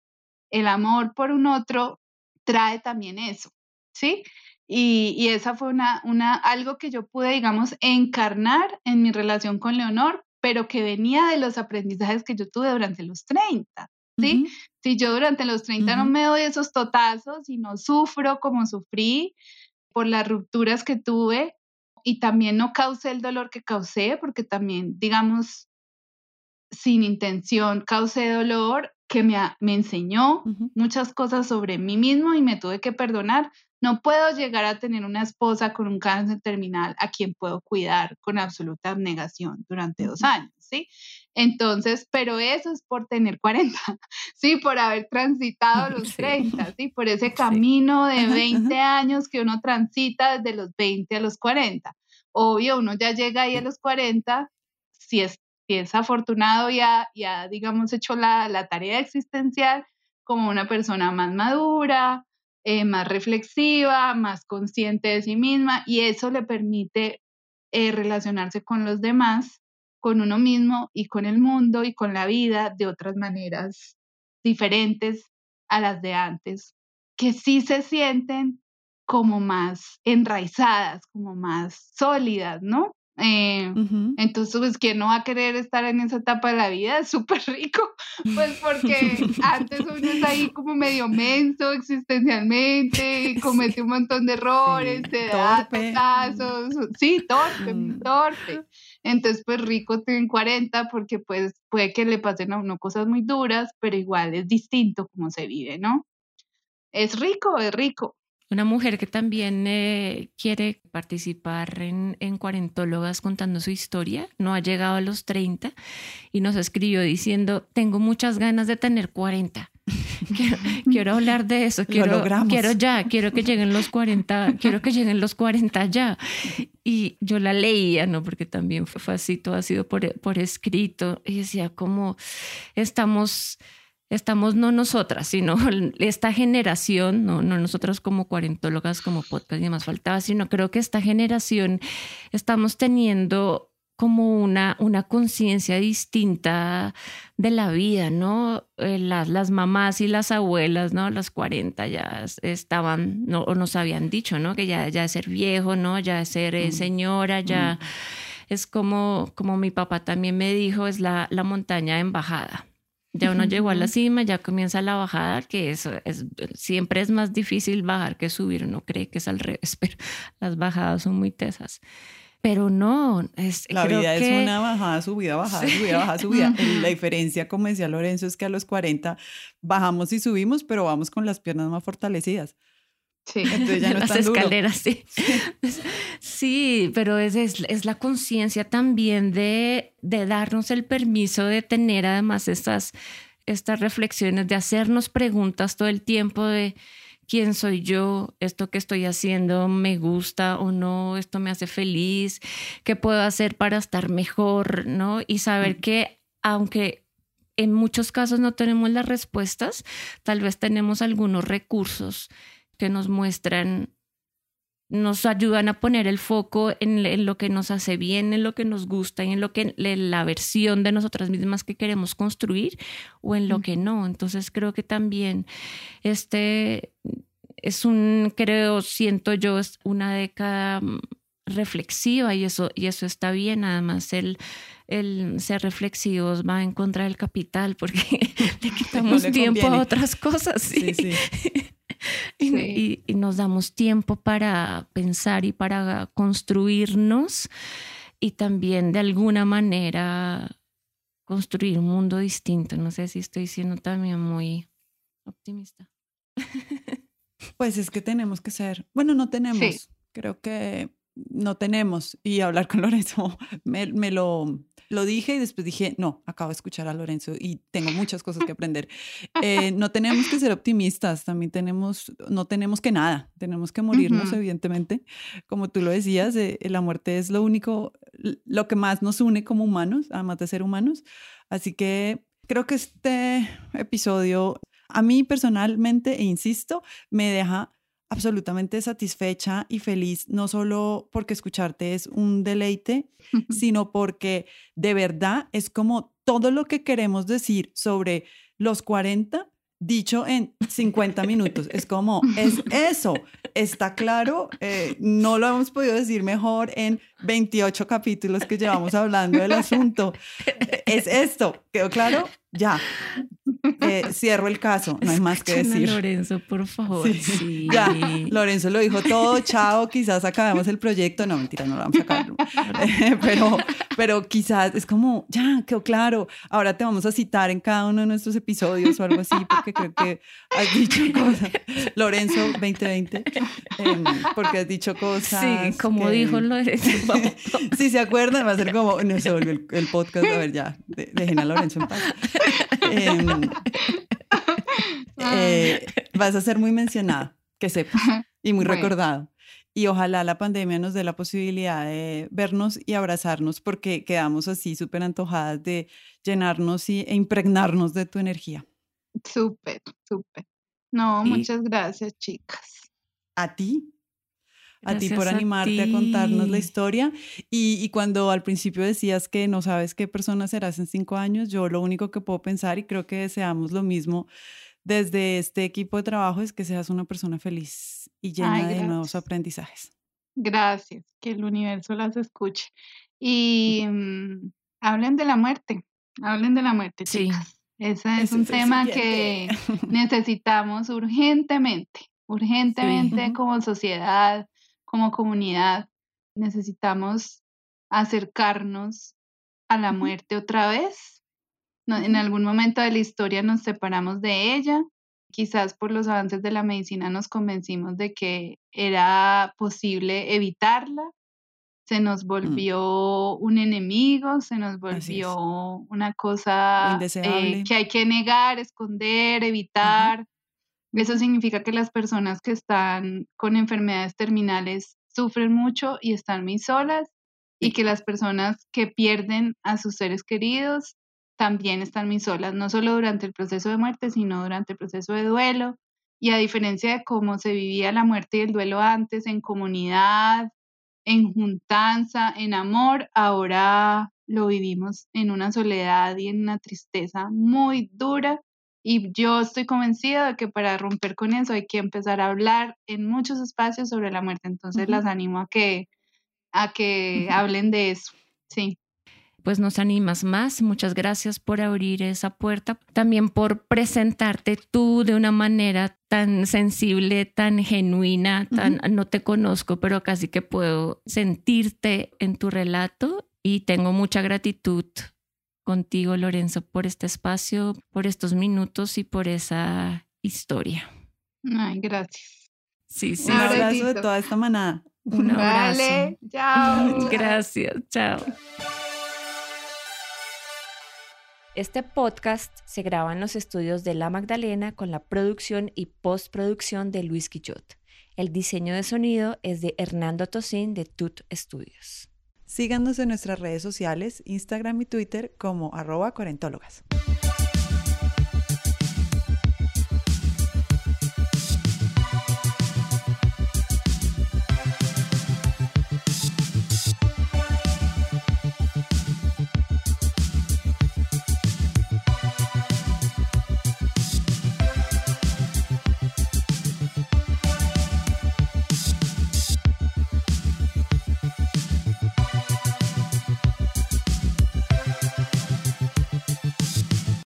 El amor por un otro trae también eso, ¿sí? Y, y, esa fue una, una, algo que yo pude, digamos, encarnar en mi relación con Leonor, pero que venía de los aprendizajes que yo tuve durante los 30, ¿sí? Si yo durante los 30 no me doy esos totazos y no sufro como sufrí por las rupturas que tuve, y también no causé el dolor que causé, porque también, digamos, sin intención causé dolor que me, me enseñó muchas cosas sobre mí mismo y me tuve que perdonar. No puedo llegar a tener una esposa con un cáncer terminal a quien puedo cuidar con absoluta abnegación durante dos años, ¿sí? Entonces, pero eso es por tener 40, ¿sí? Por haber transitado los 30, ¿sí? Por ese camino de 20 años que uno transita desde los 20 a los 40. Obvio, uno ya llega ahí a los 40, si es, si es afortunado ya, ya, digamos, hecho la, la tarea existencial como una persona más madura, eh, más reflexiva, más consciente de sí misma y eso le permite eh, relacionarse con los demás con uno mismo y con el mundo y con la vida de otras maneras diferentes a las de antes, que sí se sienten como más enraizadas, como más sólidas, ¿no? Eh, entonces, pues, ¿quién no va a querer estar en esa etapa de la vida? Es súper rico, pues porque antes uno está ahí como medio menso existencialmente, comete un montón de errores, te da casos, sí, torpe, mm. torpe. Entonces, pues rico tiene 40 porque pues puede que le pasen a uno cosas muy duras, pero igual es distinto como se vive, ¿no? Es rico, es rico. Una mujer que también eh, quiere participar en, en, Cuarentólogas contando su historia, no ha llegado a los 30 y nos escribió diciendo, tengo muchas ganas de tener 40. Quiero, hablar de eso, quiero, quiero ya, quiero que lleguen los 40, quiero que lleguen los 40 ya. Y yo la leía, ¿no? Porque también fue así, todo ha sido por, por escrito y decía como estamos estamos no nosotras, sino esta generación, no, no nosotras como cuarentólogas, como podcast y demás faltaba, sino creo que esta generación estamos teniendo como una, una conciencia distinta de la vida, ¿no? Eh, las, las mamás y las abuelas, ¿no? Las 40 ya estaban, no, o nos habían dicho, ¿no? Que ya, ya es ser viejo, ¿no? Ya es ser eh, mm. señora, ya mm. es como, como mi papá también me dijo, es la, la montaña en bajada. Ya uno llegó a la cima, ya comienza la bajada, que es, siempre es más difícil bajar que subir. Uno cree que es al revés, pero las bajadas son muy tesas. Pero no, es, la vida es una bajada, subida, bajada, subida, bajada, subida. La diferencia, como decía Lorenzo, es que a los 40 bajamos y subimos, pero vamos con las piernas más fortalecidas. Sí, Entonces ya no las escaleras, sí. sí. pero es, es, la conciencia también de, de, darnos el permiso de tener además estas, estas reflexiones, de hacernos preguntas todo el tiempo de quién soy yo, esto que estoy haciendo me gusta o no, esto me hace feliz, qué puedo hacer para estar mejor, ¿no? Y saber mm. que aunque en muchos casos no tenemos las respuestas, tal vez tenemos algunos recursos que nos muestran nos ayudan a poner el foco en, lo que nos hace bien, en lo que nos gusta y en lo que la versión de nosotras mismas que queremos construir o en lo que no. Entonces creo que también este es un, creo, siento yo, es una década mm, reflexiva y eso, y eso está bien. Además, el, el ser reflexivos va en contra del capital porque le quitamos tiempo a otras cosas. sí. sí. Y, nos damos tiempo para pensar y para construirnos y también de alguna manera construir un mundo distinto. No sé si estoy siendo también muy optimista. Pues es que tenemos que ser, bueno, no tenemos, creo que no tenemos. Y hablar con Lorenzo me, me lo lo dije y después dije, no, acabo de escuchar a Lorenzo y tengo muchas cosas que aprender. Eh, no tenemos que ser optimistas, también tenemos, no tenemos que nada, tenemos que morirnos, evidentemente. Como tú lo decías, eh, la muerte es lo único, lo que más nos une como humanos, además de ser humanos. Así que creo que este episodio, a mí personalmente, e insisto, me deja absolutamente satisfecha y feliz, no solo porque escucharte es un deleite, sino porque de verdad es como todo lo que queremos decir sobre los 40 dicho en 50 minutos. Es como, es eso, está claro, eh, no lo hemos podido decir mejor en 28 capítulos que llevamos hablando del asunto. Es esto, ¿quedó claro? Ya, eh, cierro el caso, no hay más que decir. Lorenzo, por favor. Sí. Ya, Lorenzo lo dijo todo, chao, quizás acabemos el proyecto. No, mentira, no lo vamos a acabar. pero, pero quizás es como, ya, quedó claro. Ahora te vamos a citar en cada uno de nuestros episodios o algo así, porque creo que has dicho cosas. Lorenzo 2020, em, porque has dicho cosas. Sí, como dijo Lorenzo. si se acuerdan, va a ser como, no se volvió el, podcast, a ver, ya, dejen a Lorenzo en paz. Eh, vas a ser muy mencionado, que sepas, y muy recordado. Y ojalá la pandemia nos dé la posibilidad de vernos y abrazarnos porque quedamos así súper antojadas de llenarnos y, e impregnarnos de tu energía. Súper, súper. No, muchas gracias, chicas. A ti, a ti por animarte a, contarnos la historia. Y, y, cuando al principio decías que no sabes qué persona serás en cinco años, yo lo único que puedo pensar y creo que deseamos lo mismo desde este equipo de trabajo es que seas una persona feliz y llena de nuevos aprendizajes. Gracias, que el universo las escuche. Y mm, hablen de la muerte, hablen de la muerte, sí. Ese es un tema que necesitamos urgentemente, urgentemente como sociedad, como comunidad necesitamos acercarnos a la muerte otra vez. en algún momento de la historia nos separamos de ella. Quizás por los avances de la medicina nos convencimos de que era posible evitarla. Se nos mm. volvió un enemigo, se nos volvió una cosa eh, que hay que negar, esconder, evitar. Eso significa que las personas que están con enfermedades terminales sufren mucho y están muy solas y que las personas que pierden a sus seres queridos también están muy solas, no solo durante el proceso de muerte, sino durante el proceso de duelo. Y a diferencia de cómo se vivía la muerte y el duelo antes, en comunidad, en juntanza, en amor, ahora lo vivimos en una soledad y en una tristeza muy dura y yo estoy convencida de que para romper con eso hay que empezar a hablar en muchos espacios sobre la muerte. Entonces las animo a que, a que hablen de eso. Sí. Pues nos animas más. Muchas gracias por abrir esa puerta. También por presentarte tú de una manera tan sensible, tan genuina, tan no te conozco, pero casi que puedo sentirte en tu relato y tengo mucha gratitud contigo, Lorenzo, por este espacio, por estos minutos y por esa historia. Ay, gracias. Sí, sí. Un abrazo de toda esta manada. Un abrazo. Vale, chao. Gracias, chao. Este podcast se graba en los estudios de La Magdalena con la producción y postproducción de Luis Quillot. El diseño de sonido es de Hernando Tosín de Tut Studios. Síganos en nuestras redes sociales, Instagram y Twitter como arroba cuarentólogas.